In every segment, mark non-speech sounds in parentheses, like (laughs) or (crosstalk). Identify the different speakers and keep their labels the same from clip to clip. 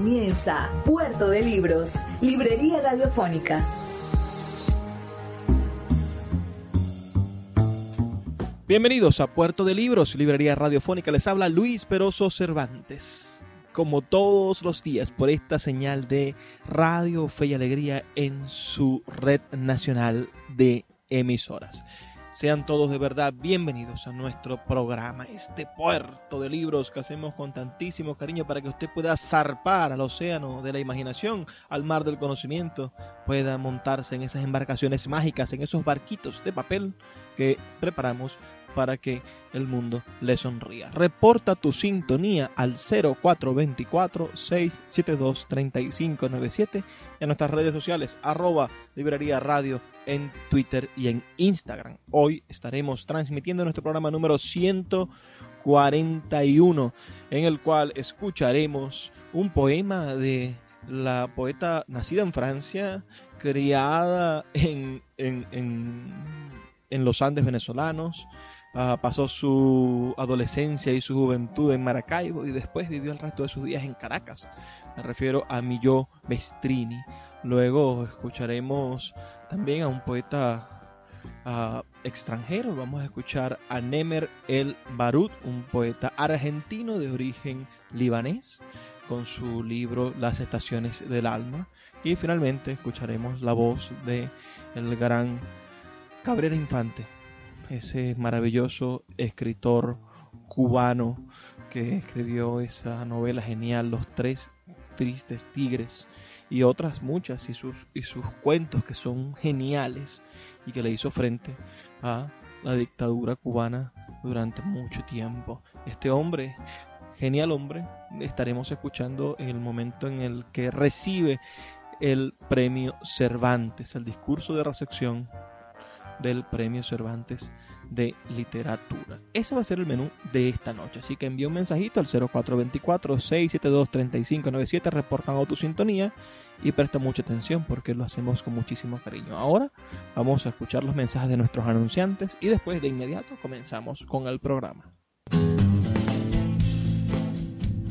Speaker 1: Comienza Puerto de Libros, Librería Radiofónica.
Speaker 2: Bienvenidos a Puerto de Libros, Librería Radiofónica. Les habla Luis Peroso Cervantes. Como todos los días, por esta señal de Radio Fe y Alegría en su red nacional de emisoras. Sean todos de verdad bienvenidos a nuestro programa, este puerto de libros que hacemos con tantísimo cariño para que usted pueda zarpar al océano de la imaginación, al mar del conocimiento, pueda montarse en esas embarcaciones mágicas, en esos barquitos de papel que preparamos para que el mundo le sonría. Reporta tu sintonía al 0424-672-3597 en nuestras redes sociales, arroba librería radio en Twitter y en Instagram. Hoy estaremos transmitiendo nuestro programa número 141, en el cual escucharemos un poema de la poeta nacida en Francia, criada en, en, en, en los Andes venezolanos, Uh, pasó su adolescencia y su juventud en Maracaibo y después vivió el resto de sus días en Caracas. Me refiero a Milló Mestrini. Luego escucharemos también a un poeta uh, extranjero. Vamos a escuchar a Nemer El Barut, un poeta argentino de origen libanés, con su libro Las estaciones del alma. Y finalmente escucharemos la voz de el gran Cabrera Infante, ese maravilloso escritor cubano que escribió esa novela genial, Los Tres Tristes Tigres, y otras muchas, y sus, y sus cuentos que son geniales y que le hizo frente a la dictadura cubana durante mucho tiempo. Este hombre, genial hombre, estaremos escuchando el momento en el que recibe el premio Cervantes, el discurso de recepción del Premio Cervantes de Literatura. Ese va a ser el menú de esta noche. Así que envía un mensajito al 0424-672-3597 reportando tu sintonía y presta mucha atención porque lo hacemos con muchísimo cariño. Ahora vamos a escuchar los mensajes de nuestros anunciantes y después de inmediato comenzamos con el programa.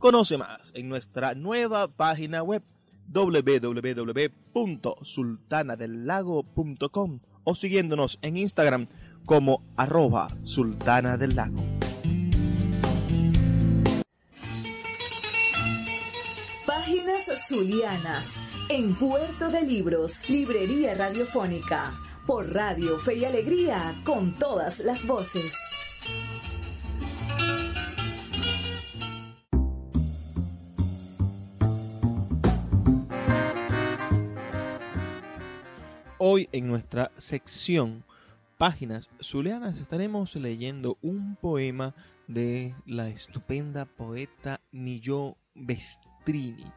Speaker 2: Conoce más en nuestra nueva página web www.sultanadelago.com o siguiéndonos en Instagram como arroba sultana del lago.
Speaker 1: Páginas Zulianas en Puerto de Libros, Librería Radiofónica, por Radio Fe y Alegría, con todas las voces.
Speaker 2: Hoy en nuestra sección Páginas Zulianas estaremos leyendo un poema de la estupenda poeta Milló Bestrini,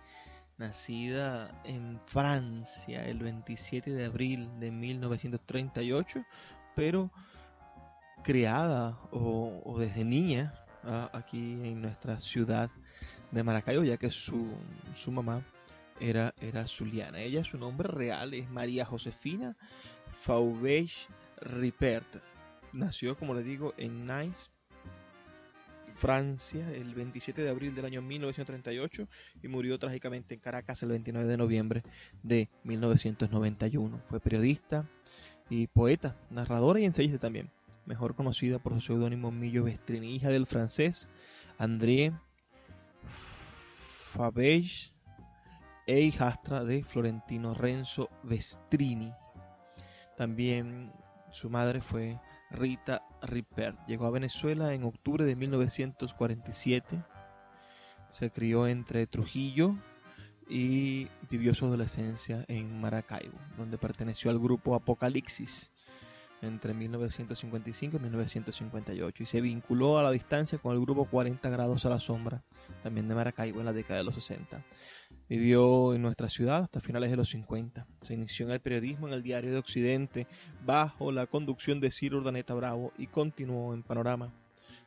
Speaker 2: nacida en Francia el 27 de abril de 1938, pero criada o, desde niña a, aquí en nuestra ciudad de Maracaibo, ya que su, su mamá era, era Zuliana. Ella, su nombre real es María Josefina Faubech Ripert. Nació, como le digo, en Nice, Francia, el 27 de abril del año 1938 y murió trágicamente en Caracas el 29 de noviembre de 1991. Fue periodista y poeta, narradora y ensayista también, mejor conocida por su seudónimo Millo Bestrini, hija del francés André Faberge e hijastra de Florentino Renzo Vestrini. También su madre fue Rita Ripper. Llegó a Venezuela en octubre de 1947. Se crió entre Trujillo y vivió su adolescencia en Maracaibo, donde perteneció al grupo Apocalipsis entre 1955 y 1958 y se vinculó a la distancia con el grupo 40 grados a la sombra, también de Maracaibo en la década de los 60. Vivió en nuestra ciudad hasta finales de los 50. Se inició en el periodismo en el Diario de Occidente bajo la conducción de Ciro Urdaneta Bravo y continuó en Panorama.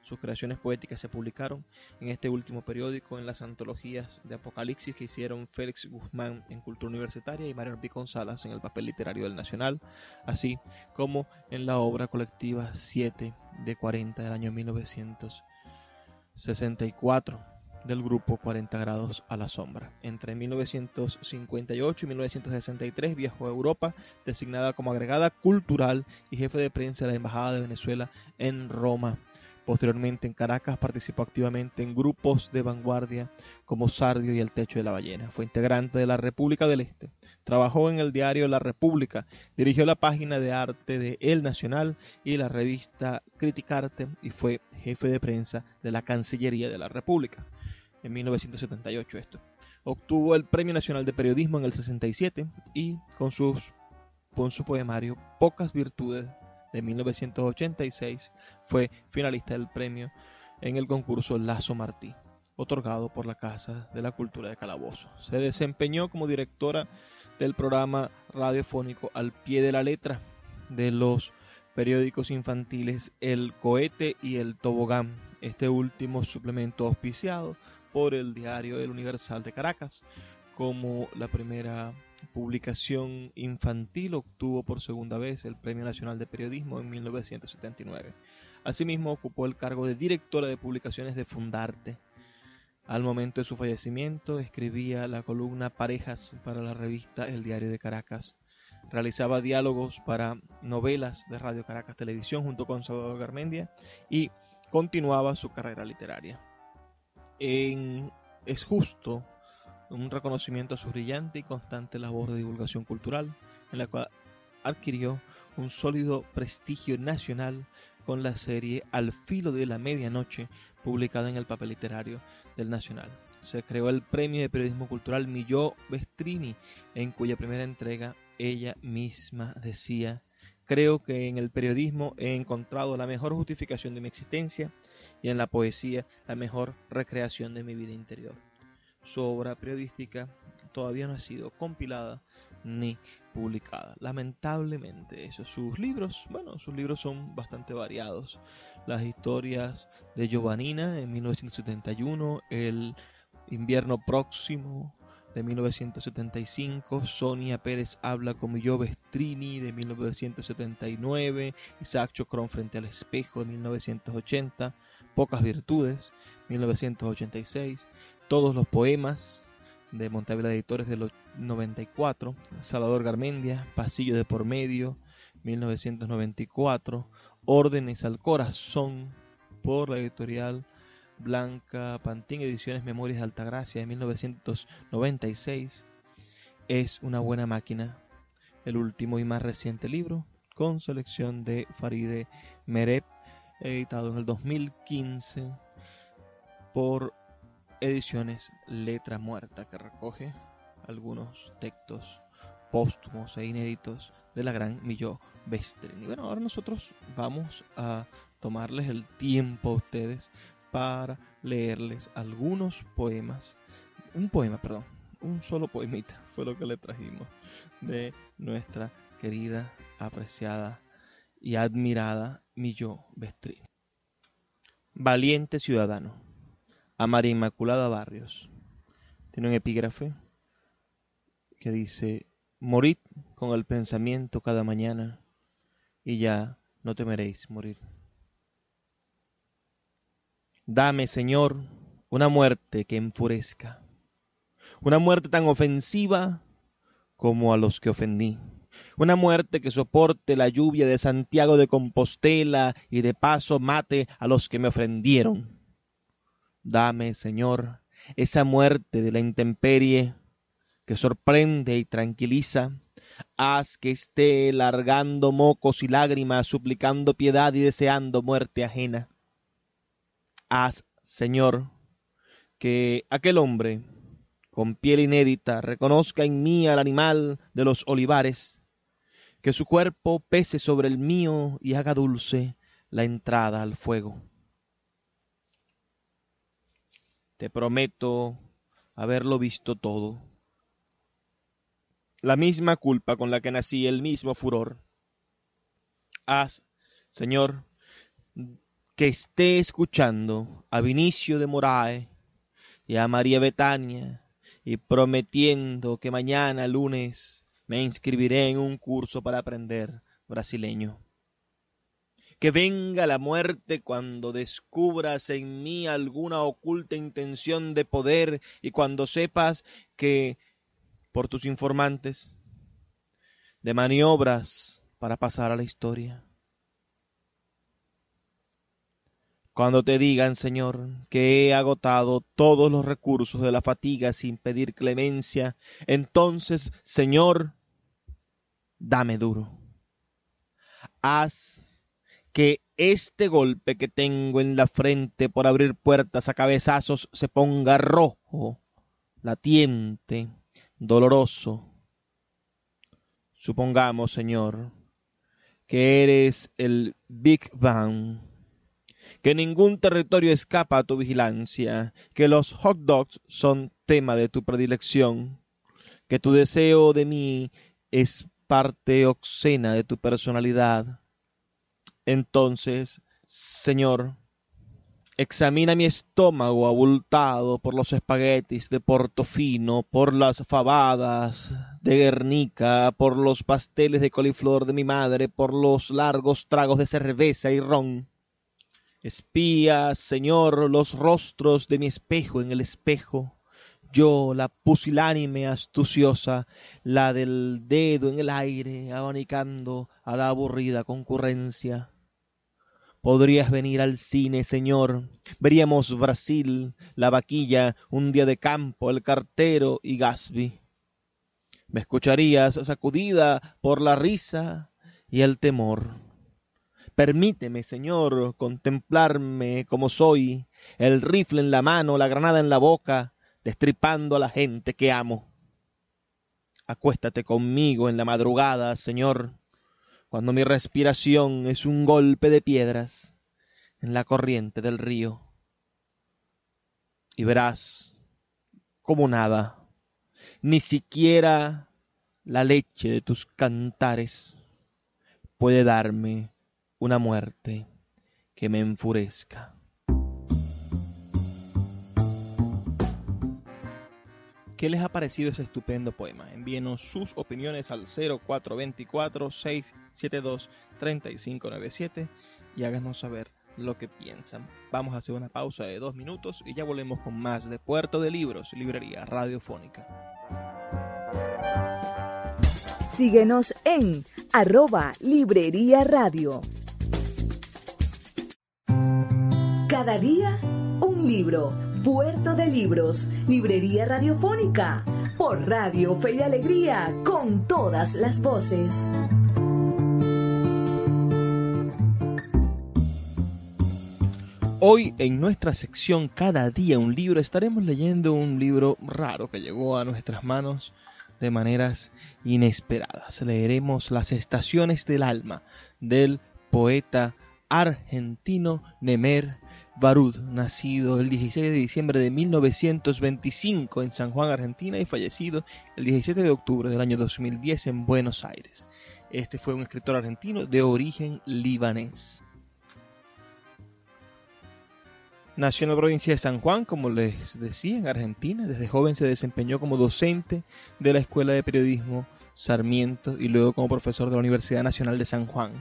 Speaker 2: Sus creaciones poéticas se publicaron en este último periódico en las antologías de Apocalipsis que hicieron Félix Guzmán en Cultura Universitaria y Mario P. González en el papel literario del Nacional, así como en la obra colectiva 7 de 40 del año 1964 del grupo 40 grados a la sombra. Entre 1958 y 1963 viajó a Europa, designada como agregada cultural y jefe de prensa de la Embajada de Venezuela en Roma. Posteriormente en Caracas participó activamente en grupos de vanguardia como Sardio y El Techo de la Ballena. Fue integrante de la República del Este. Trabajó en el diario La República, dirigió la página de arte de El Nacional y la revista Criticarte y fue jefe de prensa de la Cancillería de la República en 1978 esto. Obtuvo el Premio Nacional de Periodismo en el 67 y con, sus, con su poemario Pocas Virtudes de 1986 fue finalista del premio en el concurso Lazo Martí, otorgado por la Casa de la Cultura de Calabozo. Se desempeñó como directora del programa radiofónico Al pie de la letra de los periódicos infantiles El Cohete y El Tobogán, este último suplemento auspiciado por el diario El Universal de Caracas. Como la primera publicación infantil obtuvo por segunda vez el Premio Nacional de Periodismo en 1979. Asimismo ocupó el cargo de directora de publicaciones de Fundarte. Al momento de su fallecimiento escribía la columna Parejas para la revista El Diario de Caracas. Realizaba diálogos para novelas de Radio Caracas Televisión junto con Salvador Garmendia y continuaba su carrera literaria es justo un reconocimiento a su brillante y constante labor de divulgación cultural, en la cual adquirió un sólido prestigio nacional con la serie Al filo de la medianoche, publicada en el papel literario del Nacional. Se creó el premio de periodismo cultural Milló Vestrini, en cuya primera entrega ella misma decía, creo que en el periodismo he encontrado la mejor justificación de mi existencia y en la poesía la mejor recreación de mi vida interior. Su obra periodística todavía no ha sido compilada ni publicada. Lamentablemente, eso. Sus libros, bueno, sus libros son bastante variados. Las historias de Giovannina en 1971, El invierno próximo de 1975, Sonia Pérez habla como yo Vestrini de 1979, Isaac Chocron frente al espejo de 1980, Pocas Virtudes, 1986, Todos los Poemas, de Montevila Editores de los 94, Salvador Garmendia, Pasillo de por medio, 1994, Órdenes al Corazón, por la editorial Blanca Pantín, Ediciones Memorias de Altagracia, de 1996, Es una buena máquina, el último y más reciente libro, con selección de Faride Mereb, editado en el 2015 por Ediciones Letra Muerta, que recoge algunos textos póstumos e inéditos de la gran Milló Bestrin. Y bueno, ahora nosotros vamos a tomarles el tiempo a ustedes para leerles algunos poemas, un poema, perdón, un solo poemita (laughs) fue lo que le trajimos de nuestra querida, apreciada y admirada Milló Vestrín. Valiente ciudadano, a María Inmaculada Barrios. Tiene un epígrafe que dice, morid con el pensamiento cada mañana y ya no temeréis morir. Dame, Señor, una muerte que enfurezca, una muerte tan ofensiva como a los que ofendí una muerte que soporte la lluvia de Santiago de Compostela y de paso mate a los que me ofendieron. Dame, Señor, esa muerte de la intemperie que sorprende y tranquiliza. Haz que esté largando mocos y lágrimas, suplicando piedad y deseando muerte ajena. Haz, Señor, que aquel hombre con piel inédita reconozca en mí al animal de los olivares, que su cuerpo pese sobre el mío y haga dulce la entrada al fuego. Te prometo haberlo visto todo. La misma culpa con la que nací, el mismo furor. Haz, Señor, que esté escuchando a Vinicio de Morae y a María Betania y prometiendo que mañana lunes me inscribiré en un curso para aprender brasileño. Que venga la muerte cuando descubras en mí alguna oculta intención de poder y cuando sepas que, por tus informantes, de maniobras para pasar a la historia. Cuando te digan, Señor, que he agotado todos los recursos de la fatiga sin pedir clemencia, entonces, Señor, dame duro. Haz que este golpe que tengo en la frente por abrir puertas a cabezazos se ponga rojo, latiente, doloroso. Supongamos, Señor, que eres el Big Bang que ningún territorio escapa a tu vigilancia, que los hot dogs son tema de tu predilección, que tu deseo de mí es parte obscena de tu personalidad. Entonces, Señor, examina mi estómago abultado por los espaguetis de Portofino, por las fabadas de Guernica, por los pasteles de coliflor de mi madre, por los largos tragos de cerveza y ron Espía, Señor, los rostros de mi espejo en el espejo. Yo, la pusilánime astuciosa, la del dedo en el aire, abanicando a la aburrida concurrencia. Podrías venir al cine, Señor. Veríamos Brasil, la vaquilla, un día de campo, el cartero y Gasby. Me escucharías sacudida por la risa y el temor Permíteme, Señor, contemplarme como soy, el rifle en la mano, la granada en la boca, destripando a la gente que amo. Acuéstate conmigo en la madrugada, Señor, cuando mi respiración es un golpe de piedras en la corriente del río. Y verás como nada, ni siquiera la leche de tus cantares puede darme una muerte que me enfurezca. ¿Qué les ha parecido ese estupendo poema? Envíenos sus opiniones al 0424-672-3597 y háganos saber lo que piensan. Vamos a hacer una pausa de dos minutos y ya volvemos con más de Puerto de Libros, Librería Radiofónica.
Speaker 1: Síguenos en arroba Librería Radio. Cada día, un libro. Puerto de Libros, Librería Radiofónica, por Radio Fe y Alegría, con todas las voces.
Speaker 2: Hoy en nuestra sección Cada día un libro estaremos leyendo un libro raro que llegó a nuestras manos de maneras inesperadas. Leeremos Las estaciones del alma del poeta argentino Nemer Barud, nacido el 16 de diciembre de 1925 en San Juan, Argentina, y fallecido el 17 de octubre del año 2010 en Buenos Aires. Este fue un escritor argentino de origen libanés. Nació en la provincia de San Juan, como les decía, en Argentina. Desde joven se desempeñó como docente de la Escuela de Periodismo Sarmiento y luego como profesor de la Universidad Nacional de San Juan.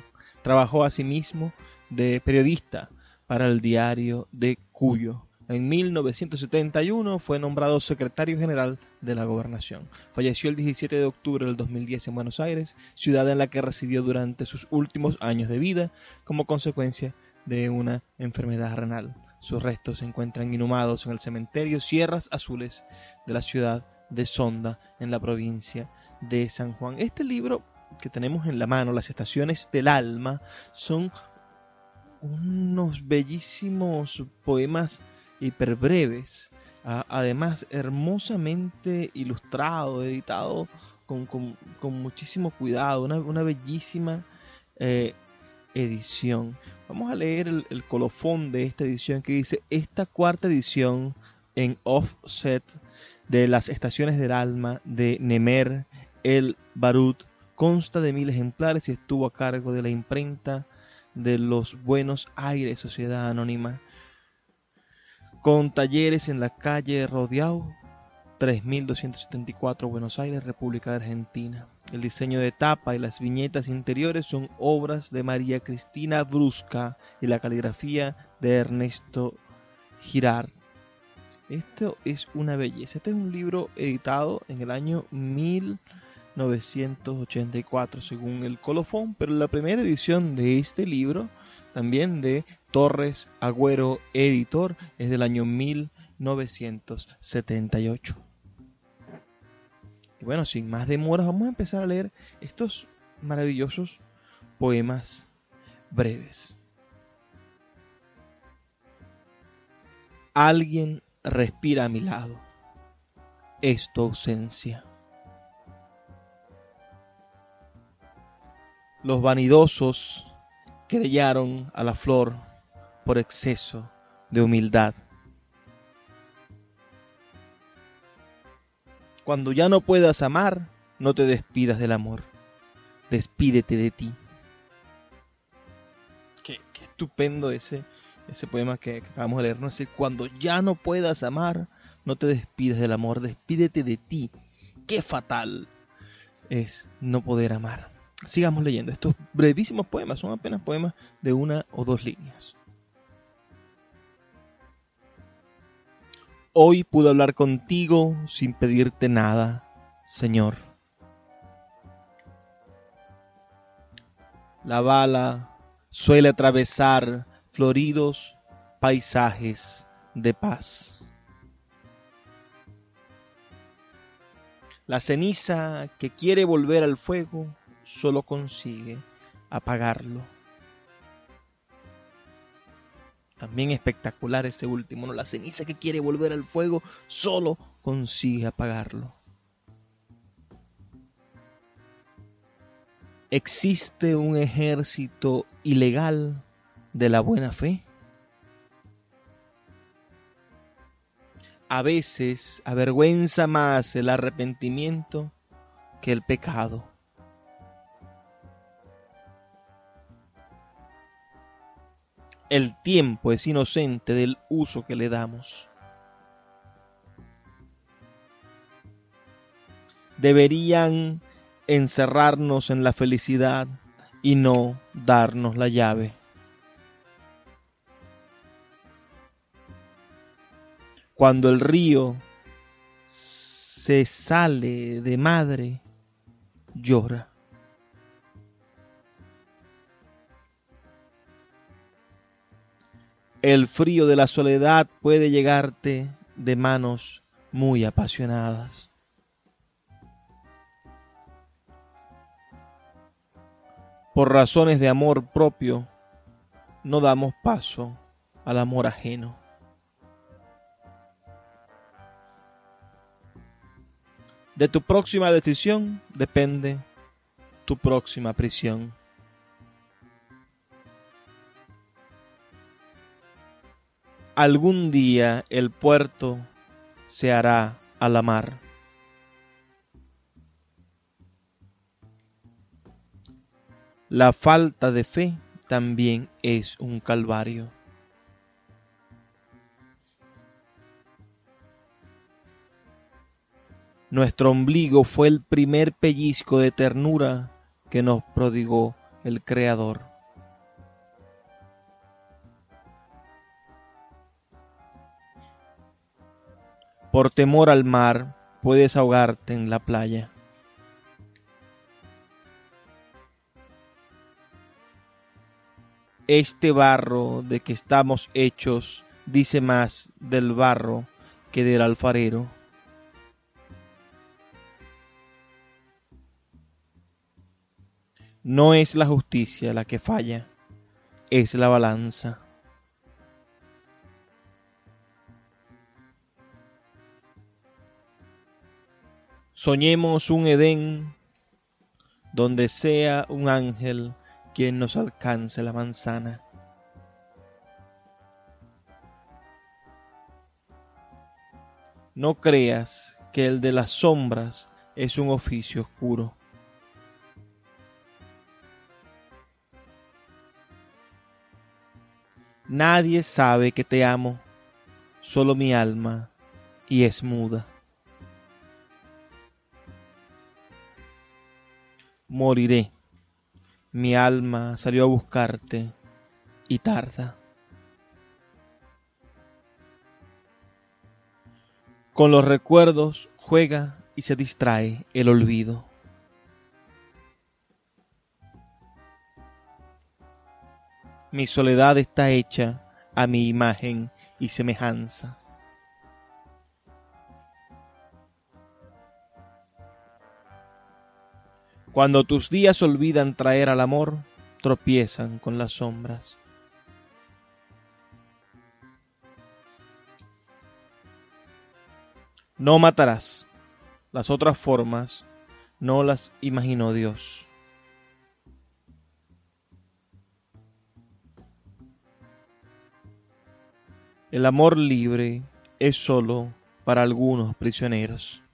Speaker 2: Trabajó asimismo de periodista para el diario de Cuyo. En 1971 fue nombrado secretario general de la gobernación. Falleció el 17 de octubre del 2010 en Buenos Aires, ciudad en la que residió durante sus últimos años de vida como consecuencia de una enfermedad renal. Sus restos se encuentran inhumados en el cementerio Sierras Azules de la ciudad de Sonda en la provincia de San Juan. Este libro que tenemos en la mano, Las Estaciones del Alma, son unos bellísimos poemas hiperbreves, además hermosamente ilustrado, editado con, muchísimo cuidado, una, bellísima eh, edición. Vamos a leer el, el, colofón de esta edición que dice, esta cuarta edición en offset de las estaciones del alma de Nemer el Barut consta de mil ejemplares y estuvo a cargo de la imprenta de los Buenos Aires Sociedad Anónima, con talleres en la calle Rodeau, 3274 Buenos Aires, República de Argentina. El diseño de tapa y las viñetas interiores son obras de María Cristina Brusca y la caligrafía de Ernesto Girard. Esto es una belleza. Este es un libro editado en el año 1984 según el colofón, pero la primera edición de este libro, también de Torres Agüero Editor, es del año 1978. Y bueno, sin más demoras, vamos a empezar a leer estos maravillosos poemas breves. Alguien respira a mi lado. Es tu ausencia. Los vanidosos creyaron a la flor por exceso de humildad. Cuando ya no puedas amar, no te despidas del amor. Despídete de ti. Qué, estupendo ese, ese poema que, acabamos de leer, ¿no? sé cuando ya no puedas amar, no te despides del amor, despídete de ti. Qué fatal es no poder amar. Sigamos leyendo. Estos brevísimos poemas son apenas poemas de una o dos líneas. Hoy pude hablar contigo sin pedirte nada, Señor. La bala suele atravesar floridos paisajes de paz. La ceniza que quiere volver al fuego solo consigue apagarlo. También espectacular ese último, ¿no? La ceniza que quiere volver al fuego solo consigue apagarlo. ¿Existe un ejército ilegal de la buena fe. A veces avergüenza más el arrepentimiento que el pecado. El tiempo es inocente del uso que le damos. Deberían encerrarnos en la felicidad y no darnos la llave. Cuando el río se sale de madre, llora. El frío de la soledad puede llegarte de manos muy apasionadas. Por razones de amor propio, no damos paso al amor ajeno. De tu próxima decisión depende tu próxima prisión. Algún día el puerto se hará a la mar. La falta de fe también es un calvario. Nuestro ombligo fue el primer pellizco de ternura que nos prodigó el Creador. por temor al mar, puedes ahogarte en la playa. Este barro de que estamos hechos dice más del barro que del alfarero. No es la justicia la que falla, es la balanza. Soñemos un Edén donde sea un ángel quien nos alcance la manzana. No creas que el de las sombras es un oficio oscuro. Nadie sabe que te amo, solo mi alma, y es muda. Moriré, mi alma salió a buscarte y tarda. Con los recuerdos juega y se distrae el olvido. Mi soledad está hecha a mi imagen y semejanza. Cuando tus días olvidan traer al amor, tropiezan con las sombras. No matarás. Las otras formas no las imaginó Dios. El amor libre es solo para algunos prisioneros.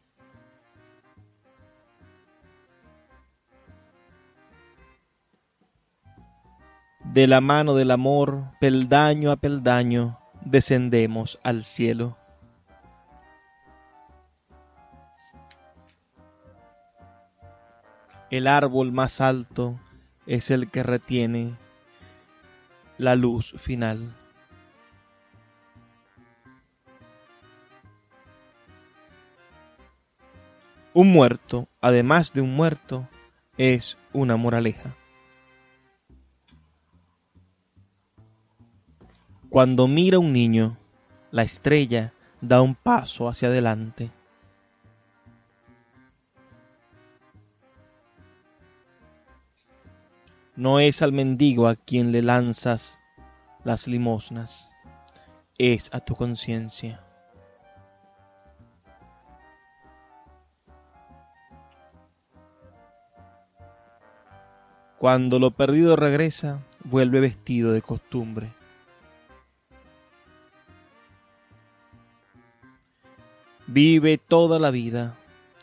Speaker 2: De la mano del amor, peldaño a peldaño, descendemos al cielo. El árbol más alto es el que retiene la luz final. Un muerto, además de un muerto, es una moraleja. Cuando mira un niño, la estrella da un paso hacia adelante. No es al mendigo a quien le lanzas las limosnas, es a tu conciencia. Cuando lo perdido regresa, vuelve vestido de costumbre. Vive toda la vida,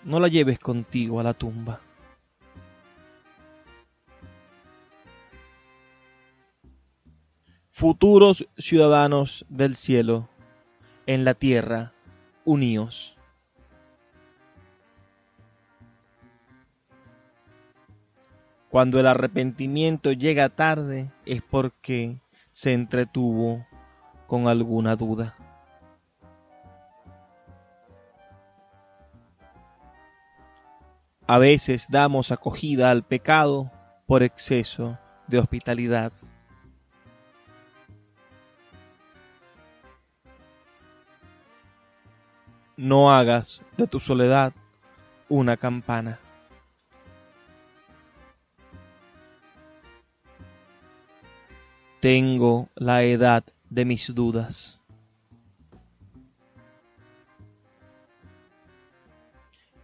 Speaker 2: no la lleves contigo a la tumba. futuros ciudadanos del cielo, en la tierra, unidos. Cuando el arrepentimiento llega tarde es porque se entretuvo con alguna duda. A veces damos acogida al pecado por exceso de hospitalidad. no hagas de tu soledad una campana. Tengo la edad de mis dudas.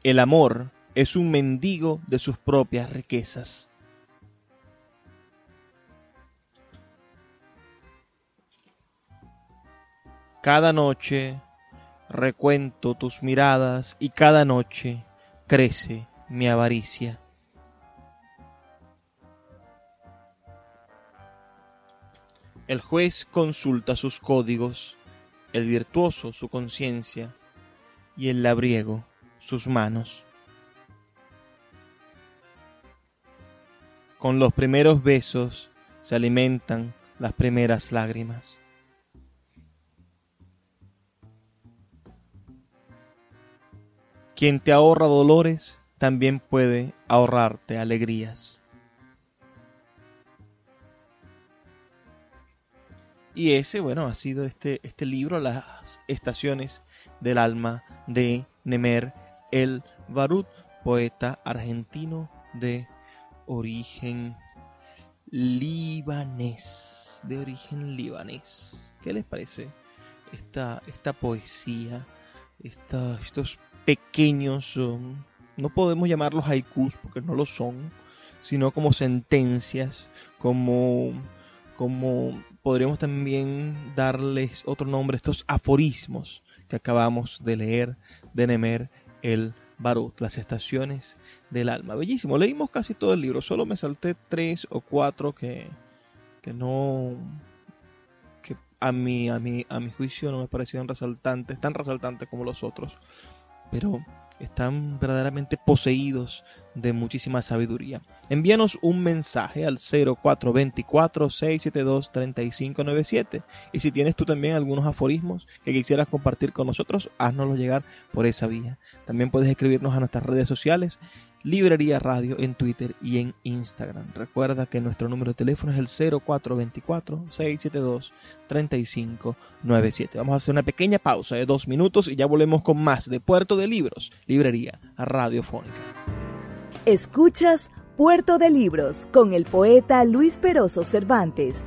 Speaker 2: El amor es un mendigo de sus propias riquezas. Cada noche recuento tus miradas y cada noche crece mi avaricia. El juez consulta sus códigos, el virtuoso su conciencia y el labriego sus manos. Con los primeros besos se alimentan las primeras lágrimas. Quien te ahorra dolores también puede ahorrarte alegrías. Y ese, bueno, ha sido este, este libro, Las Estaciones del Alma de Nemer El Barut, poeta argentino de origen libanés. De origen libanés. ¿Qué les parece esta, esta poesía? estos pequeños, um, no podemos llamarlos haikus porque no lo son, sino como sentencias, como, como podríamos también darles otro nombre, estos aforismos que acabamos de leer de Nemer el Barut, las estaciones del alma. Bellísimo, leímos casi todo el libro, solo me salté tres o cuatro que, que no que a mi, a a mi juicio no me parecieron resaltantes, tan resaltantes como los otros, pero están verdaderamente poseídos de muchísima sabiduría. Envíanos un mensaje al 0424-672-3597 y si tienes tú también algunos aforismos que quisieras compartir con nosotros, haznoslo llegar por esa vía. También puedes escribirnos a nuestras redes sociales Librería Radio en Twitter y en Instagram. Recuerda que nuestro número de teléfono es el 0424-672-3597. Vamos a hacer una pequeña pausa de dos minutos y ya volvemos con más de Puerto de Libros, Librería Radiofónica.
Speaker 1: Escuchas Puerto de Libros con el poeta Luis Peroso Cervantes.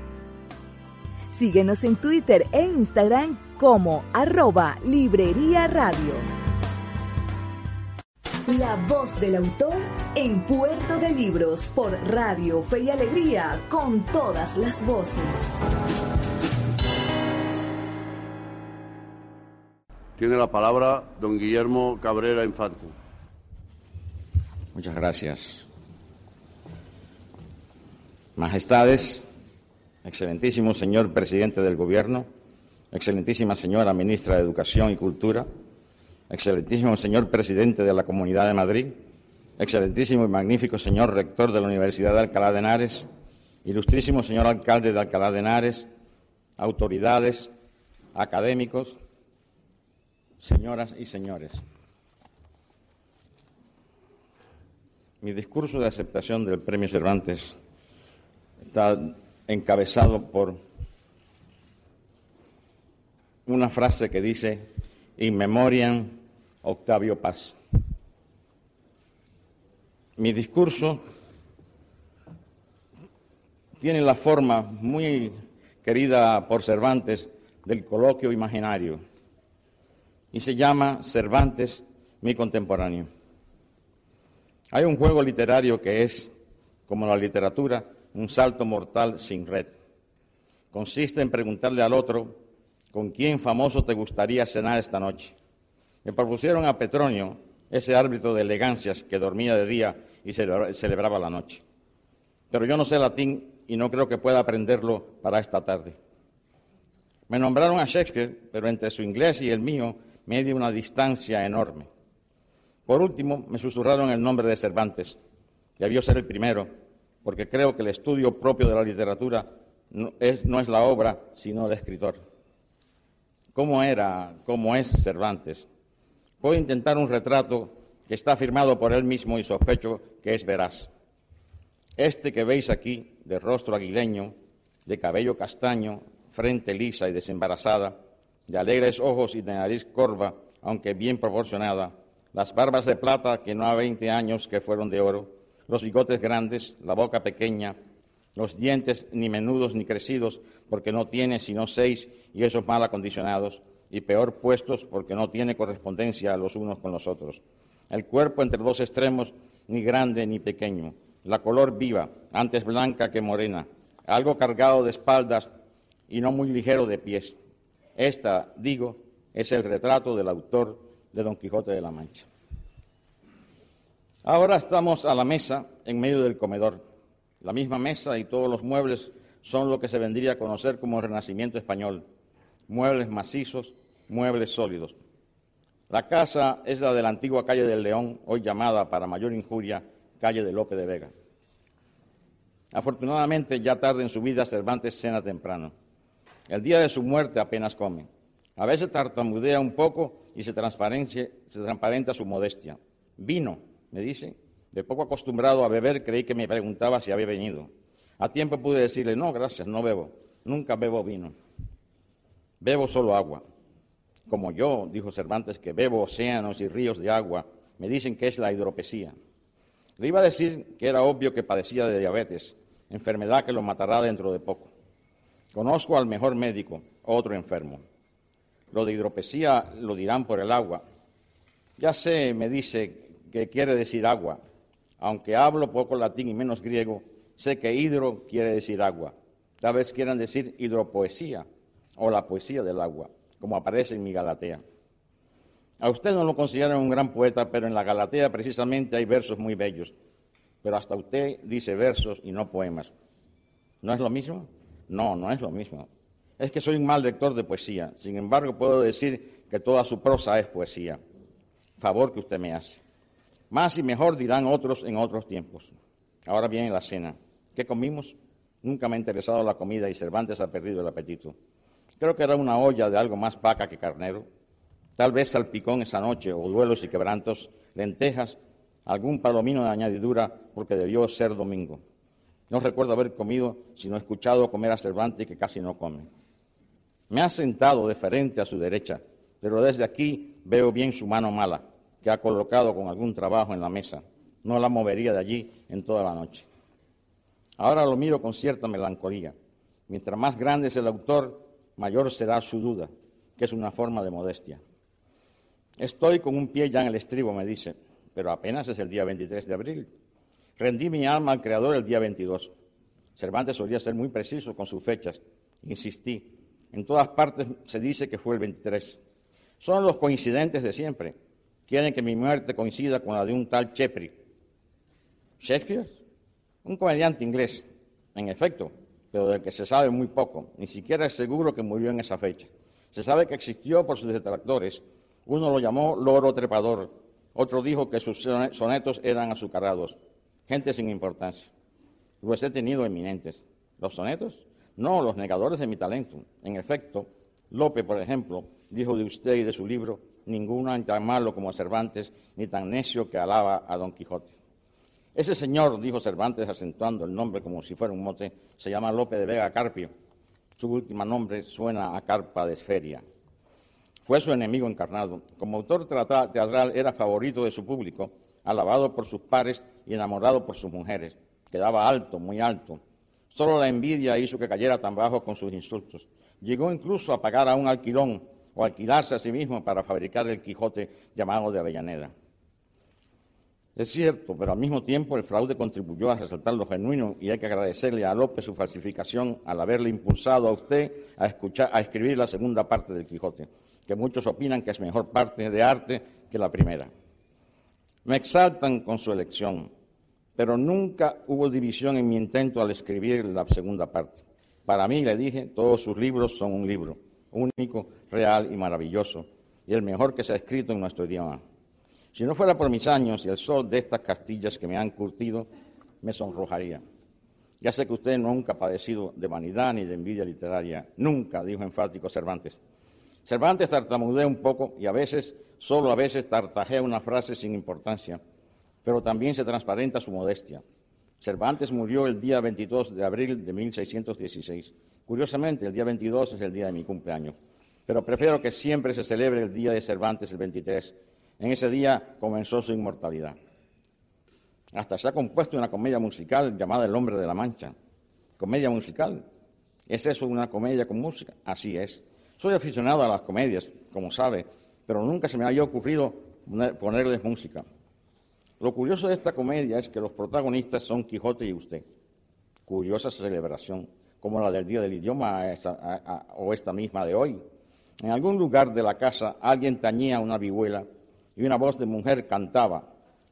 Speaker 1: Síguenos en Twitter e Instagram como arroba Librería Radio. La voz del autor en Puerto de Libros por Radio Fe y Alegría con todas las voces.
Speaker 3: Tiene la palabra don Guillermo Cabrera Infante.
Speaker 4: Muchas gracias. Majestades, excelentísimo señor presidente del Gobierno, excelentísima señora ministra de Educación y Cultura, excelentísimo señor presidente de la Comunidad de Madrid, excelentísimo y magnífico señor rector de la Universidad de Alcalá de Henares, ilustrísimo señor alcalde de Alcalá de Henares, autoridades, académicos, señoras y señores. Mi discurso de aceptación del Premio Cervantes está encabezado por una frase que dice In Memoriam Octavio Paz. Mi discurso tiene la forma muy querida por Cervantes del coloquio imaginario y se llama Cervantes, mi contemporáneo. Hay un juego literario que es, como la literatura, un salto mortal sin red. Consiste en preguntarle al otro ¿con quién famoso te gustaría cenar esta noche? Me propusieron a Petronio, ese árbitro de elegancias que dormía de día y celebraba la noche. Pero yo no sé latín y no creo que pueda aprenderlo para esta tarde. Me nombraron a Shakespeare, pero entre su inglés y el mío me dio una distancia enorme. Por último, me susurraron el nombre de Cervantes. Debió ser el primero, porque creo que el estudio propio de la literatura no es, no es la obra, sino el escritor cómo era, cómo es Cervantes. Puedo intentar un retrato que está firmado por él mismo y sospecho que es veraz. Este que veis aquí, de rostro aguileño, de cabello castaño, frente lisa y desembarazada, de alegres ojos y de nariz corva, aunque bien proporcionada, las barbas de plata que no ha veinte años que fueron de oro, los bigotes grandes, la boca pequeña, los dientes ni menudos ni crecidos, porque no tiene sino seis y esos mal acondicionados, y peor puestos porque no tiene correspondencia los unos con los otros. El cuerpo entre dos extremos, ni grande ni pequeño. La color viva, antes blanca que morena, algo cargado de espaldas y no muy ligero de pies. Esta, digo, es el retrato del autor de Don Quijote de la Mancha. Ahora estamos a la mesa en medio del comedor la misma mesa y todos los muebles son lo que se vendría a conocer como Renacimiento español. Muebles macizos, muebles sólidos. La casa es la de la antigua calle del León, hoy llamada, para mayor injuria, calle de Lope de Vega. Afortunadamente, ya tarde en su vida, Cervantes cena temprano. El día de su muerte apenas come. A veces tartamudea un poco y se, se transparenta su modestia. Vino, me dice, de poco acostumbrado a beber, creí que me preguntaba si había venido. A tiempo pude decirle, no, gracias, no bebo. Nunca bebo vino. Bebo solo agua. Como yo, dijo Cervantes, que bebo océanos y ríos de agua, me dicen que es la hidropesía. Le iba a decir que era obvio que padecía de diabetes, enfermedad que lo matará dentro de poco. Conozco al mejor médico, otro enfermo. Lo de hidropesía lo dirán por el agua. Ya sé, me dice, que quiere decir agua. Aunque hablo poco latín y menos griego, sé que hidro quiere decir agua. Tal vez quieran decir hidropoesía o la poesía del agua, como aparece en mi Galatea. A usted no lo consideran un gran poeta, pero en la Galatea precisamente hay versos muy bellos. Pero hasta usted dice versos y no poemas. ¿No es lo mismo? No, no es lo mismo. Es que soy un mal lector de poesía. Sin embargo, puedo decir que toda su prosa es poesía. Favor que usted me hace. Más y mejor dirán otros en otros tiempos. Ahora viene la cena. ¿Qué comimos? Nunca me ha interesado la comida y Cervantes ha perdido el apetito. Creo que era una olla de algo más vaca que carnero. Tal vez salpicón esa noche, o duelos y quebrantos, lentejas, algún palomino de añadidura, porque debió ser domingo. No recuerdo haber comido, sino escuchado comer a Cervantes que casi no come. Me ha sentado de frente a su derecha, pero desde aquí veo bien su mano mala, que ha colocado con algún trabajo en la mesa. No la movería de allí en toda la noche. Ahora lo miro con cierta melancolía. Mientras más grande es el autor, mayor será su duda, que es una forma de modestia. Estoy con un pie ya en el estribo, me dice, pero apenas es el día 23 de abril. Rendí mi alma al Creador el día 22. Cervantes solía ser muy preciso con sus fechas. Insistí. En todas partes se dice que fue el 23. Son los coincidentes de siempre. Quieren que mi muerte coincida con la de un tal Chepri. ¿Shakespeare? Un comediante inglés, en efecto, pero del que se sabe muy poco. Ni siquiera es seguro que murió en esa fecha. Se sabe que existió por sus detractores. Uno lo llamó loro trepador, otro dijo que sus sonetos eran azucarados gente sin importancia. Los he tenido eminentes. ¿Los sonetos? No, los negadores de mi talento. En efecto, Lope, por ejemplo, dijo de usted y de su libro, ninguno tan malo como Cervantes, ni tan necio que alaba a Don Quijote. Ese señor, dijo Cervantes, acentuando el nombre como si fuera un mote, se llama Lope de Vega Carpio. Su último nombre suena a carpa de esferia. Fue su enemigo encarnado. Como autor teatral era favorito de su público alabado por sus pares y enamorado por sus mujeres. Quedaba alto, muy alto. Solo la envidia hizo que cayera tan bajo con sus insultos. Llegó incluso a pagar a un alquilón o alquilarse a sí mismo para fabricar el Quijote llamado de Avellaneda. Es cierto, pero al mismo tiempo el fraude contribuyó a resaltar lo genuino y hay que agradecerle a López su falsificación al haberle impulsado a usted a, escuchar, a escribir la segunda parte del Quijote, que muchos opinan que es mejor parte de arte que la primera. Me exaltan con su elección, pero nunca hubo división en mi intento al escribir la segunda parte. Para mí, le dije, todos sus libros son un libro, único, real y maravilloso, y el mejor que se ha escrito en nuestro idioma. Si no fuera por mis años y el sol de estas castillas que me han curtido, me sonrojaría. Ya sé que usted nunca ha padecido de vanidad ni de envidia literaria. Nunca, dijo enfático Cervantes. Cervantes tartamudea un poco y a veces, solo a veces, tartajea una frase sin importancia, pero también se transparenta su modestia. Cervantes murió el día 22 de abril de 1616. Curiosamente, el día 22 es el día de mi cumpleaños, pero prefiero que siempre se celebre el día de Cervantes, el 23. En ese día comenzó su inmortalidad. Hasta se ha compuesto una comedia musical llamada El hombre de la Mancha. ¿Comedia musical? ¿Es eso una comedia con música? Así es. Soy aficionado a las comedias, como sabe, pero nunca se me había ocurrido ponerles música. Lo curioso de esta comedia es que los protagonistas son Quijote y usted. Curiosa celebración, como la del Día del Idioma o esta misma de hoy. En algún lugar de la casa alguien tañía una vihuela y una voz de mujer cantaba.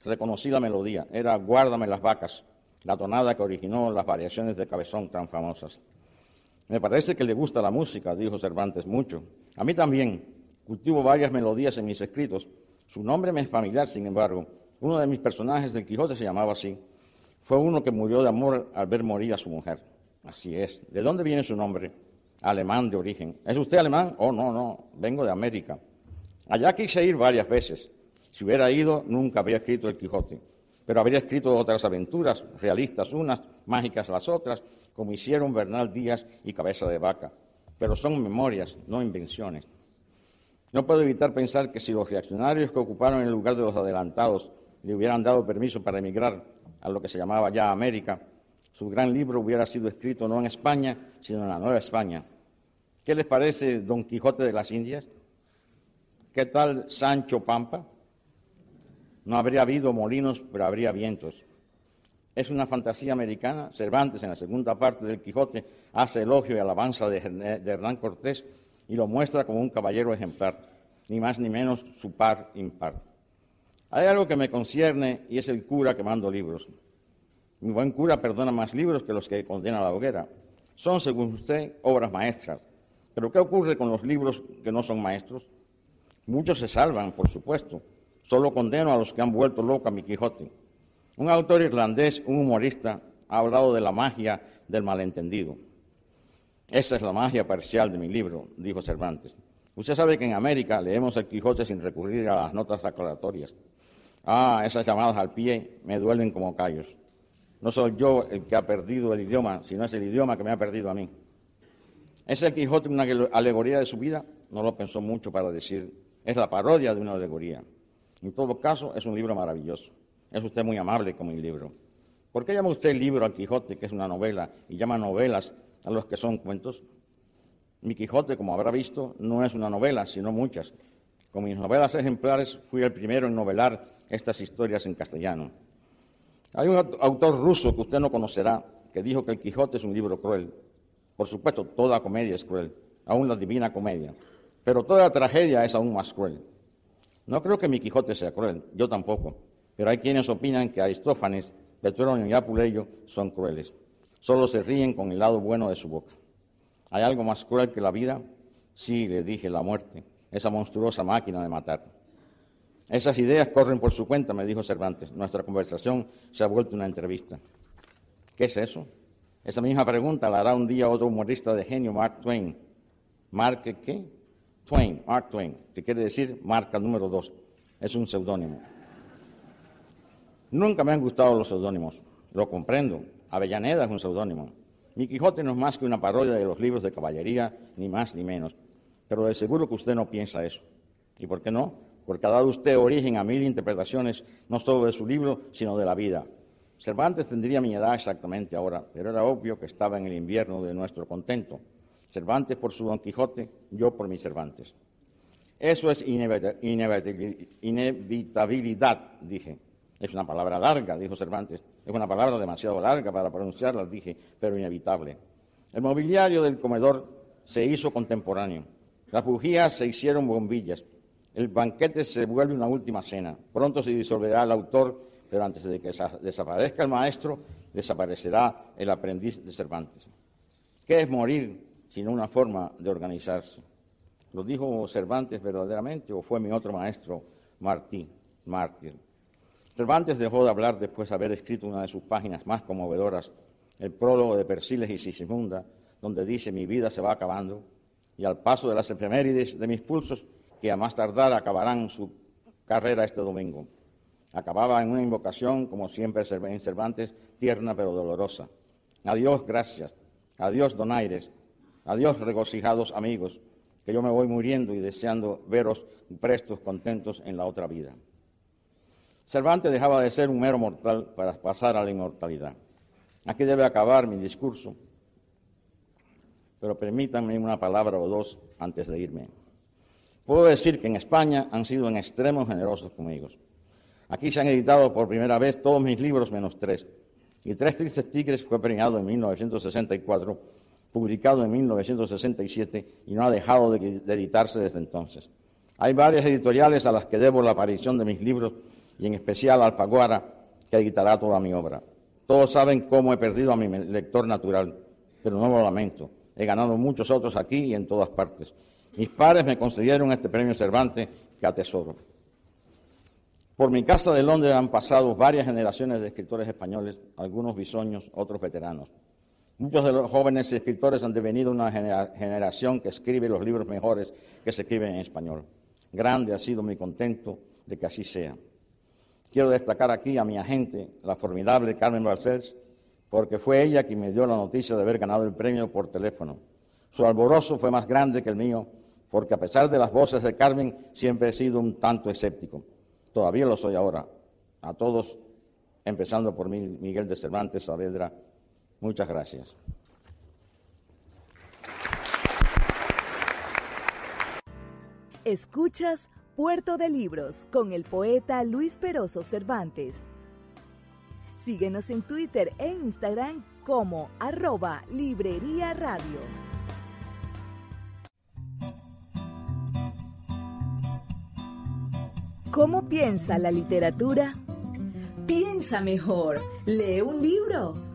Speaker 4: Reconocí la melodía, era Guárdame las vacas, la tonada que originó las variaciones de cabezón tan famosas. Me parece que le gusta la música, dijo Cervantes mucho. A mí también. Cultivo varias melodías en mis escritos. Su nombre me es familiar, sin embargo. Uno de mis personajes del Quijote se llamaba así. Fue uno que murió de amor al ver morir a su mujer. Así es. ¿De dónde viene su nombre? Alemán de origen. ¿Es usted alemán? Oh, no, no. Vengo de América. Allá quise ir varias veces. Si hubiera ido, nunca habría escrito el Quijote. Pero habría escrito otras aventuras, realistas unas, mágicas las otras, como hicieron Bernal Díaz y Cabeza de Vaca. Pero son memorias, no invenciones. No puedo evitar pensar que si los reaccionarios que ocuparon el lugar de los adelantados le hubieran dado permiso para emigrar, a lo que se llamaba ya América, su gran libro hubiera sido escrito no en España, sino en la Nueva España. ¿Qué les parece Don Quijote de las Indias? ¿Qué tal Sancho Pampa? No habría habido molinos, pero habría vientos. Es una fantasía americana. Cervantes, en la segunda parte del Quijote, hace elogio y alabanza de, Hernán Cortés y lo muestra como un caballero ejemplar, ni más ni menos su par impar. Hay algo que me concierne y es el cura quemando libros. Mi buen cura perdona más libros que los que condena la hoguera. Son, según usted, obras maestras. Pero ¿qué ocurre con los libros que no son maestros? Muchos se salvan, por supuesto. Solo condeno a los que han vuelto loco a mi Quijote. Un autor irlandés, un humorista, ha hablado de la magia del malentendido. Esa es la magia parcial de mi libro, dijo Cervantes. Usted sabe que en América leemos el Quijote sin recurrir a las notas aclaratorias. Ah, esas llamadas al pie me duelen como callos. No soy yo el que ha perdido el idioma, sino es el idioma que me ha perdido a mí. ¿Es el Quijote una alegoría de su vida? No lo pensó mucho para decir. Es la parodia de una alegoría. En todo caso, es un libro maravilloso. Es usted muy amable con mi libro. ¿Por qué llama usted el libro al Quijote, que es una novela, y llama novelas a los que son cuentos? Mi Quijote, como habrá visto, no es una novela, sino muchas. Con mis novelas ejemplares fui el primero en novelar estas historias en castellano. Hay un autor ruso que usted no conocerá que dijo que el Quijote es un libro cruel. Por supuesto, toda comedia es cruel, aún la divina comedia. Pero toda tragedia es aún más cruel. No creo que mi Quijote sea cruel, yo tampoco. Pero hay quienes opinan que Aristófanes, Petronio y Apuleyo son crueles. Solo se ríen con el lado bueno de su boca. ¿Hay algo más cruel que la vida? Sí, le dije, la muerte, esa monstruosa máquina de matar. Esas ideas corren por su cuenta, me dijo Cervantes. Nuestra conversación se ha vuelto una entrevista. ¿Qué es eso? Esa misma pregunta la hará un día otro humorista de genio, Mark Twain. ¿Mark qué? Twain, Mark Twain, que quiere decir marca número dos. Es un seudónimo. Nunca me han gustado los seudónimos, lo comprendo. Avellaneda es un seudónimo. Mi Quijote no es más que una parodia de los libros de caballería, ni más ni menos. Pero de seguro que usted no piensa eso. ¿Y por qué no? Porque ha dado usted origen a mil interpretaciones, no solo de su libro, sino de la vida. Cervantes tendría mi edad exactamente ahora, pero era obvio que estaba en el invierno de nuestro contento. Cervantes por su Don Quijote, yo por mi Cervantes. Eso es inevitabilidad, dije. Es una palabra larga, dijo Cervantes. Es una palabra demasiado larga para pronunciarla, dije, pero inevitable. El mobiliario del comedor se hizo contemporáneo. Las bujías se hicieron bombillas. El banquete se vuelve una última cena. Pronto se disolverá el autor, pero antes de que desaparezca el maestro, desaparecerá el aprendiz de Cervantes. ¿Qué es morir sino una forma de organizarse? ¿Lo dijo Cervantes verdaderamente o fue mi otro maestro, Martí, mártir? Cervantes dejó de hablar después de haber escrito una de sus páginas más conmovedoras, el prólogo de Persiles y Sigismunda, donde dice mi vida se va acabando y al paso de las efemérides de mis pulsos, que a más tardar acabarán su carrera este domingo. Acababa en una invocación, como siempre en Cervantes, tierna pero dolorosa. Adiós, gracias. Adiós, donaires. Adiós, regocijados amigos, que yo me voy muriendo y deseando veros prestos, contentos en la otra vida. Cervantes dejaba de ser un mero mortal para pasar a la inmortalidad. Aquí debe acabar mi discurso, pero permítanme una palabra o dos antes de irme. Puedo decir que en España han sido en extremo generosos conmigo. Aquí se han editado por primera vez todos mis libros menos tres. Y Tres Tristes Tigres fue premiado en 1964, publicado en 1967 y no ha dejado de editarse desde entonces. Hay varias editoriales a las que debo la aparición de mis libros y en especial Alfaguara, que editará toda mi obra. Todos saben cómo he perdido a mi lector natural, pero no lo lamento. He ganado muchos otros aquí y en todas partes. Mis padres me concedieron este premio Cervantes que atesoro. Por mi casa de Londres han pasado varias generaciones de escritores españoles, algunos bisoños, otros veteranos. Muchos de los jóvenes escritores han devenido una generación que escribe los libros mejores que se escriben en español. Grande ha sido mi contento de que así sea. Quiero destacar aquí a mi agente, la formidable Carmen Balcells, porque fue ella quien me dio la noticia de haber ganado el premio por teléfono. Su alborozo fue más grande que el mío, porque a pesar de las voces de Carmen, siempre he sido un tanto escéptico. Todavía lo soy ahora. A todos empezando por Miguel de Cervantes Saavedra. Muchas gracias.
Speaker 1: Escuchas Puerto de Libros con el poeta Luis Peroso Cervantes. Síguenos en Twitter e Instagram como arroba Librería Radio. ¿Cómo piensa la literatura? Piensa mejor, lee un libro.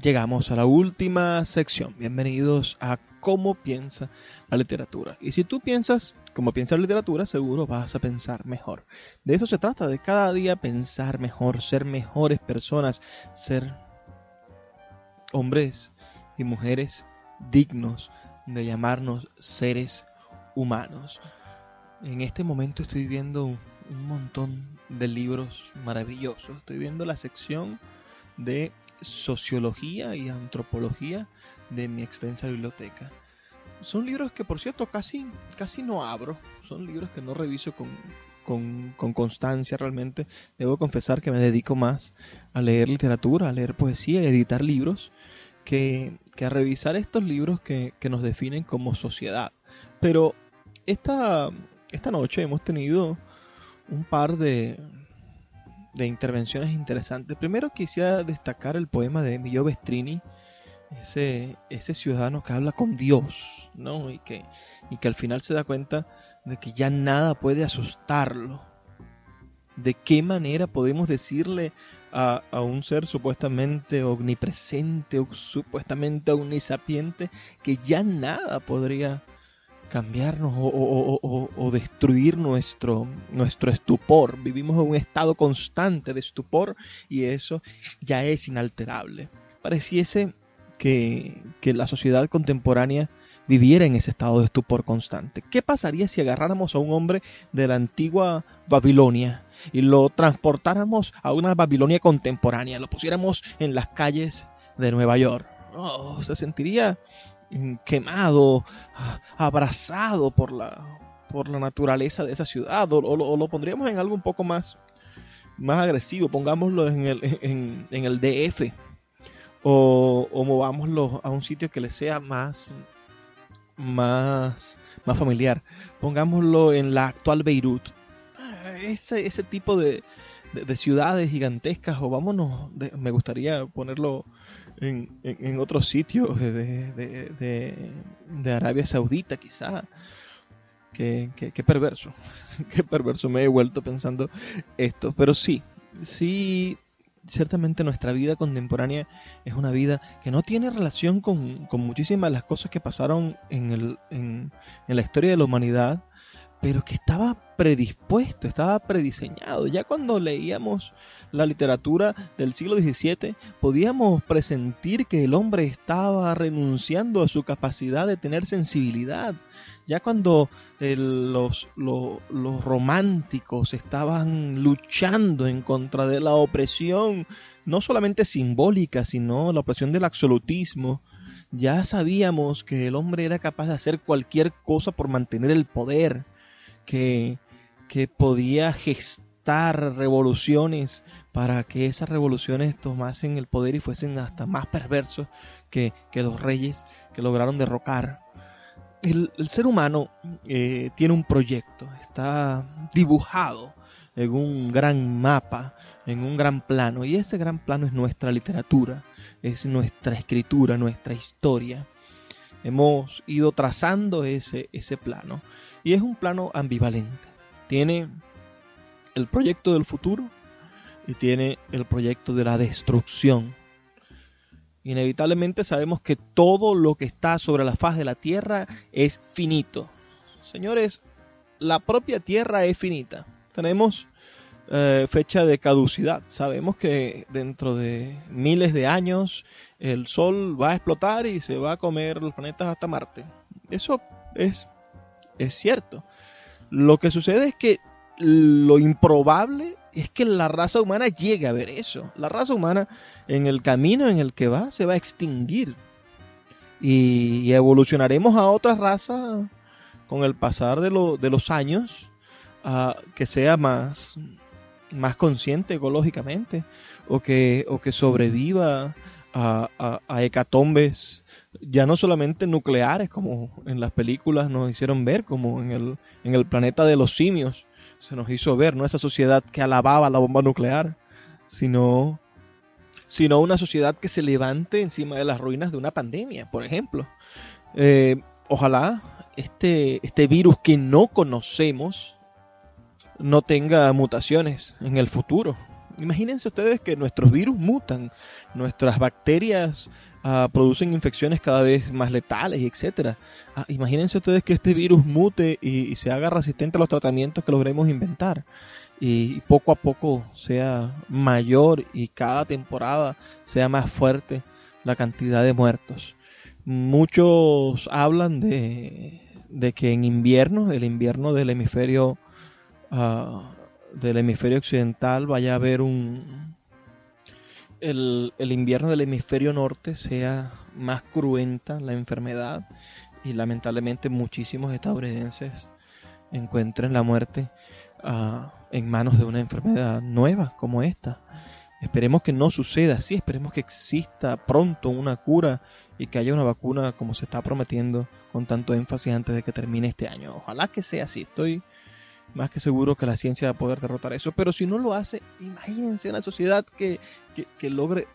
Speaker 2: llegamos a la última sección. Bienvenidos a cómo piensa la literatura. Y si tú piensas como piensa la literatura, seguro vas a pensar mejor. De eso se trata, de cada día pensar mejor, ser mejores personas, ser hombres y mujeres dignos de llamarnos seres humanos. En este momento estoy viendo un montón de libros maravillosos. Estoy viendo la sección de sociología y antropología de mi extensa biblioteca. Son libros que, por cierto, casi, casi no abro. Son libros que no reviso con, con, constancia realmente. Debo confesar que me dedico más a leer literatura, a leer poesía a editar libros que, que a revisar estos libros que, que, nos definen como sociedad. Pero esta, esta noche hemos tenido un par de, de intervenciones interesantes. Primero quisiera destacar el poema de Emilio Bestrini, ese, ese ciudadano que habla con Dios, ¿no? Y que, y que al final se da cuenta de que ya nada puede asustarlo. ¿De qué manera podemos decirle a, a un ser supuestamente omnipresente o supuestamente omnisapiente que ya nada podría cambiarnos o, destruir nuestro, nuestro estupor. Vivimos en un estado constante de estupor y eso ya es inalterable. Pareciese que, que la sociedad contemporánea viviera en ese estado de estupor constante. ¿Qué pasaría si agarráramos a un hombre de la antigua Babilonia y lo transportáramos a una Babilonia contemporánea, lo pusiéramos en las calles de Nueva York? Oh, se sentiría quemado, abrazado por la, por la naturaleza de esa ciudad, o, lo pondríamos en algo un poco más, más agresivo, pongámoslo en el, en, el DF, o, movámoslo a un sitio que le sea más, más, más familiar, pongámoslo en la actual Beirut, ese, ese tipo de, de, ciudades gigantescas, o vámonos, me gustaría ponerlo en, otros sitios de, de, Arabia Saudita quizá. Qué, perverso, (laughs) qué perverso me he vuelto pensando esto. Pero sí, sí, ciertamente nuestra vida contemporánea es una vida que no tiene relación con, con muchísimas de las cosas que pasaron en, el, en la historia de la humanidad, pero que estaba predispuesto, estaba prediseñado. Ya cuando leíamos la literatura del siglo XVII, podíamos presentir que el hombre estaba renunciando a su capacidad de tener sensibilidad. Ya cuando los, los románticos estaban luchando en contra de la opresión, no solamente simbólica, sino la opresión del absolutismo, ya sabíamos que el hombre era capaz de hacer cualquier cosa por mantener el poder, que, que podía gestar revoluciones para que esas revoluciones tomasen el poder y fuesen hasta más perversos que, los reyes que lograron derrocar. El, ser humano eh, tiene un proyecto, está dibujado en un gran mapa, en un gran plano, y ese gran plano es nuestra literatura, es nuestra escritura, nuestra historia. Hemos ido trazando ese, ese plano, y es un plano ambivalente. Tiene el proyecto del futuro y tiene el proyecto de la destrucción. Inevitablemente sabemos que todo lo que está sobre la faz de la tierra es finito. Señores, la propia tierra es finita. Tenemos eh, fecha de caducidad. Sabemos que dentro de miles de años el Sol va a explotar y se va a comer los planetas hasta Marte. Eso es, es cierto. Lo que sucede es que lo improbable es que la raza humana llegue a ver eso. La raza humana en el camino en el que va se va a extinguir. Y, evolucionaremos a otra raza con el pasar de, de los años que sea más, más consciente ecológicamente o que, o que sobreviva a, a, hecatombes ya no solamente nucleares como en las películas nos hicieron ver, como en el, en el planeta de los simios se nos hizo ver, no esa sociedad que alababa la bomba nuclear, sino, sino una sociedad que se levante encima de las ruinas de una pandemia, por ejemplo. Eh, ojalá este, este virus que no conocemos no tenga mutaciones en el futuro. Imagínense ustedes que nuestros virus mutan, nuestras bacterias uh, producen infecciones cada vez más letales, etcétera. Uh, imagínense ustedes que este virus mute y, se haga resistente a los tratamientos que logremos inventar y, poco a poco sea mayor y cada temporada sea más fuerte la cantidad de muertos. Muchos hablan de que en invierno, el invierno del hemisferio uh, del hemisferio occidental vaya a haber un el, el, invierno del hemisferio norte sea más cruenta la enfermedad y lamentablemente muchísimos estadounidenses encuentren la muerte uh, en manos de una enfermedad nueva como esta. Esperemos que no suceda así, esperemos que exista pronto una cura y que haya una vacuna como se está prometiendo con tanto énfasis antes de que termine este año. Ojalá que sea así, estoy más que seguro que la ciencia va a poder derrotar eso. Pero si no lo hace, imagínense una sociedad que, que, logre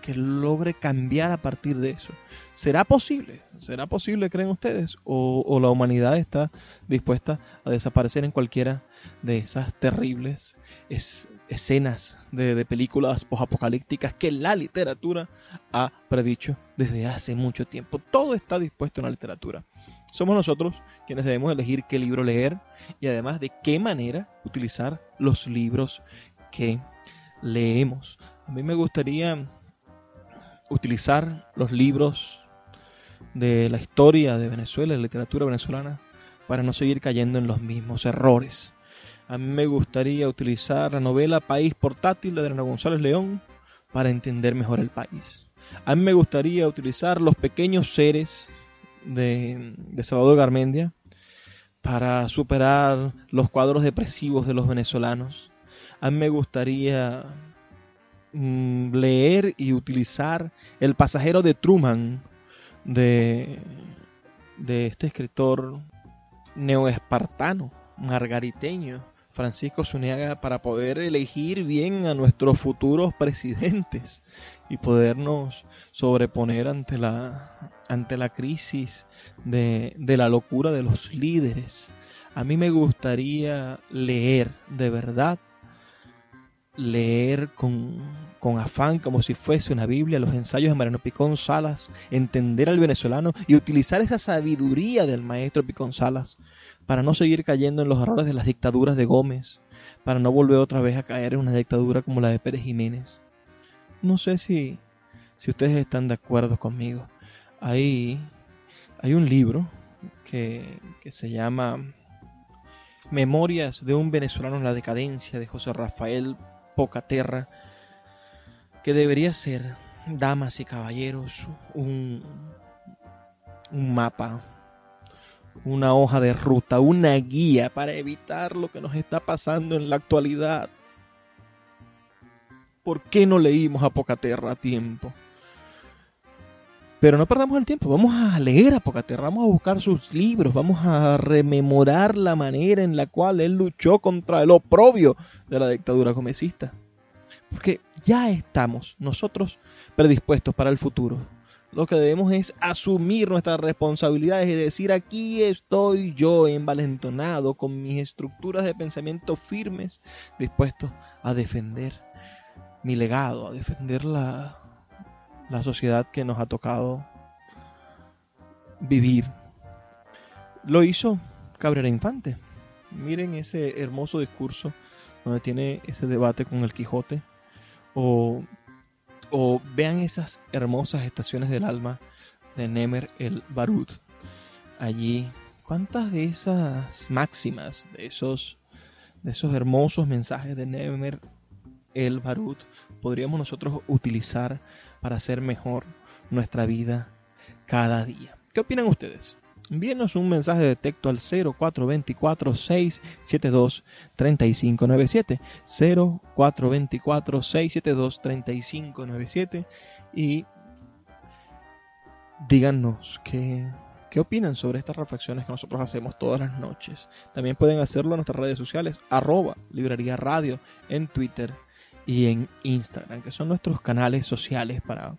Speaker 2: que logre cambiar a partir de eso. ¿Será posible? ¿Será posible, creen ustedes? ¿O, la humanidad está dispuesta a desaparecer en cualquiera de esas terribles es, escenas de, de películas posapocalípticas que la literatura ha predicho desde hace mucho tiempo? Todo está dispuesto en la literatura. Somos nosotros quienes debemos elegir qué libro leer y además de qué manera utilizar los libros que leemos. A mí me gustaría utilizar los libros de la historia de Venezuela, de la literatura venezolana, para no seguir cayendo en los mismos errores. A mí me gustaría utilizar la novela País Portátil de Adriana González León para entender mejor el país. A mí me gustaría utilizar Los Pequeños Seres de, Salvador Garmendia para superar los cuadros depresivos de los venezolanos. A mí me gustaría mm, leer y utilizar El pasajero de Truman de, de este escritor neoespartano, margariteño, Francisco Zuniaga, para poder elegir bien a nuestros futuros presidentes y podernos sobreponer ante la, ante la crisis de, de la locura de los líderes. A mí me gustaría leer de verdad, leer con, con, afán como si fuese una Biblia, los ensayos de Mariano Picón Salas, entender al venezolano y utilizar esa sabiduría del maestro Picón Salas para no seguir cayendo en los errores de las dictaduras de Gómez, para no volver otra vez a caer en una dictadura como la de Pérez Jiménez. No sé si, si ustedes están de acuerdo conmigo. Hay, hay un libro que, que se llama Memorias de un venezolano en la decadencia de José Rafael Pocaterra, que debería ser, damas y caballeros, un, un mapa, una hoja de ruta, una guía para evitar lo que nos está pasando en la actualidad. ¿Por qué no leímos a Pocaterra a tiempo? Pero no perdamos el tiempo, vamos a leer a Pocaterra, vamos a buscar sus libros, vamos a rememorar la manera en la cual él luchó contra el oprobio de la dictadura comecista. Porque ya estamos nosotros predispuestos para el futuro lo que debemos es asumir nuestras responsabilidades y decir aquí estoy yo envalentonado con mis estructuras de pensamiento firmes, dispuesto a defender mi legado, a defender la, la sociedad que nos ha tocado vivir. Lo hizo Cabrera Infante. Miren ese hermoso discurso donde tiene ese debate con el Quijote o o vean esas hermosas estaciones del alma de Nemer el Barut. Allí, ¿cuántas de esas máximas, de esos de esos hermosos mensajes de Nemer el Barut podríamos nosotros utilizar para hacer mejor nuestra vida cada día. ¿Qué opinan ustedes? Envíenos un mensaje de texto al 0424-672-3597. 0424-672-3597 y díganos qué, qué opinan sobre estas reflexiones que nosotros hacemos todas las noches. También pueden hacerlo en nuestras redes sociales, arroba librería radio en Twitter y en Instagram, que son nuestros canales sociales para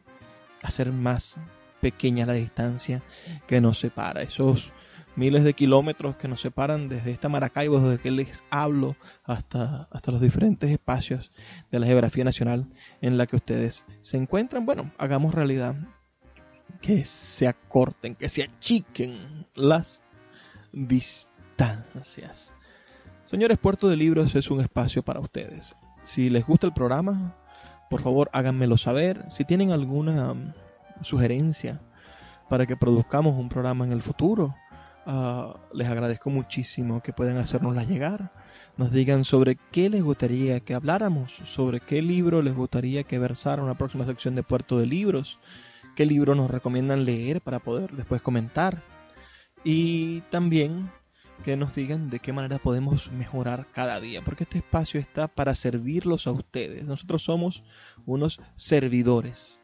Speaker 2: hacer más pequeña la distancia que nos separa. Esos miles de kilómetros que nos separan desde esta Maracaibo, desde que les hablo, hasta, hasta los diferentes espacios de la geografía nacional en la que ustedes se encuentran. Bueno, hagamos realidad que se acorten, que se achiquen las distancias. Señores, Puerto de Libros es un espacio para ustedes. Si les gusta el programa, por favor háganmelo saber. Si tienen alguna um, sugerencia para que produzcamos un programa en el futuro, uh, les agradezco muchísimo que puedan hacernosla llegar. Nos digan sobre qué les gustaría que habláramos, sobre qué libro les gustaría que versara una próxima sección de Puerto de Libros, qué libro nos recomiendan leer para poder después comentar. Y también que nos digan de qué manera podemos mejorar cada día, porque este espacio está para servirlos a ustedes. Nosotros somos unos servidores,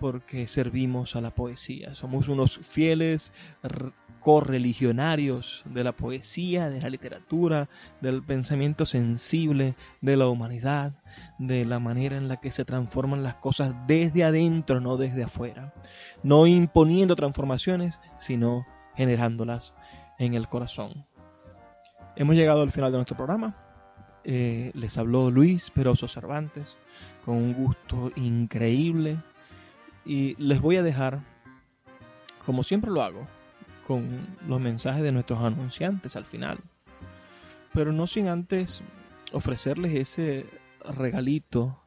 Speaker 2: porque servimos a la poesía. Somos unos fieles correligionarios de la poesía, de la literatura, del pensamiento sensible de la humanidad, de la manera en la que se transforman las cosas desde adentro, no desde afuera. No imponiendo transformaciones, sino generándolas en el corazón. Hemos llegado al final de nuestro programa. Eh, les habló Luis Peroso Cervantes con un gusto increíble y les voy a dejar, como siempre lo hago, con los mensajes de nuestros anunciantes al final. Pero no sin antes ofrecerles ese regalito,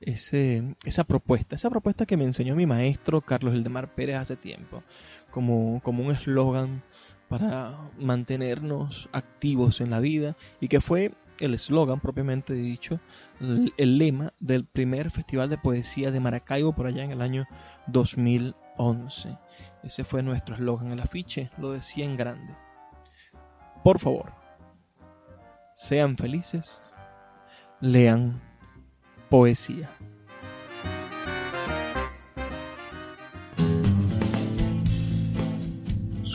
Speaker 2: ese, esa propuesta, esa propuesta que me enseñó mi maestro Carlos Eldemar Pérez hace tiempo, como, como un eslogan para mantenernos activos en la vida y que fue el eslogan propiamente dicho, el, lema del primer festival de poesía de Maracaibo por allá en el año 2011. Ese fue nuestro eslogan, el afiche lo decía en grande. Por favor, sean felices, lean poesía.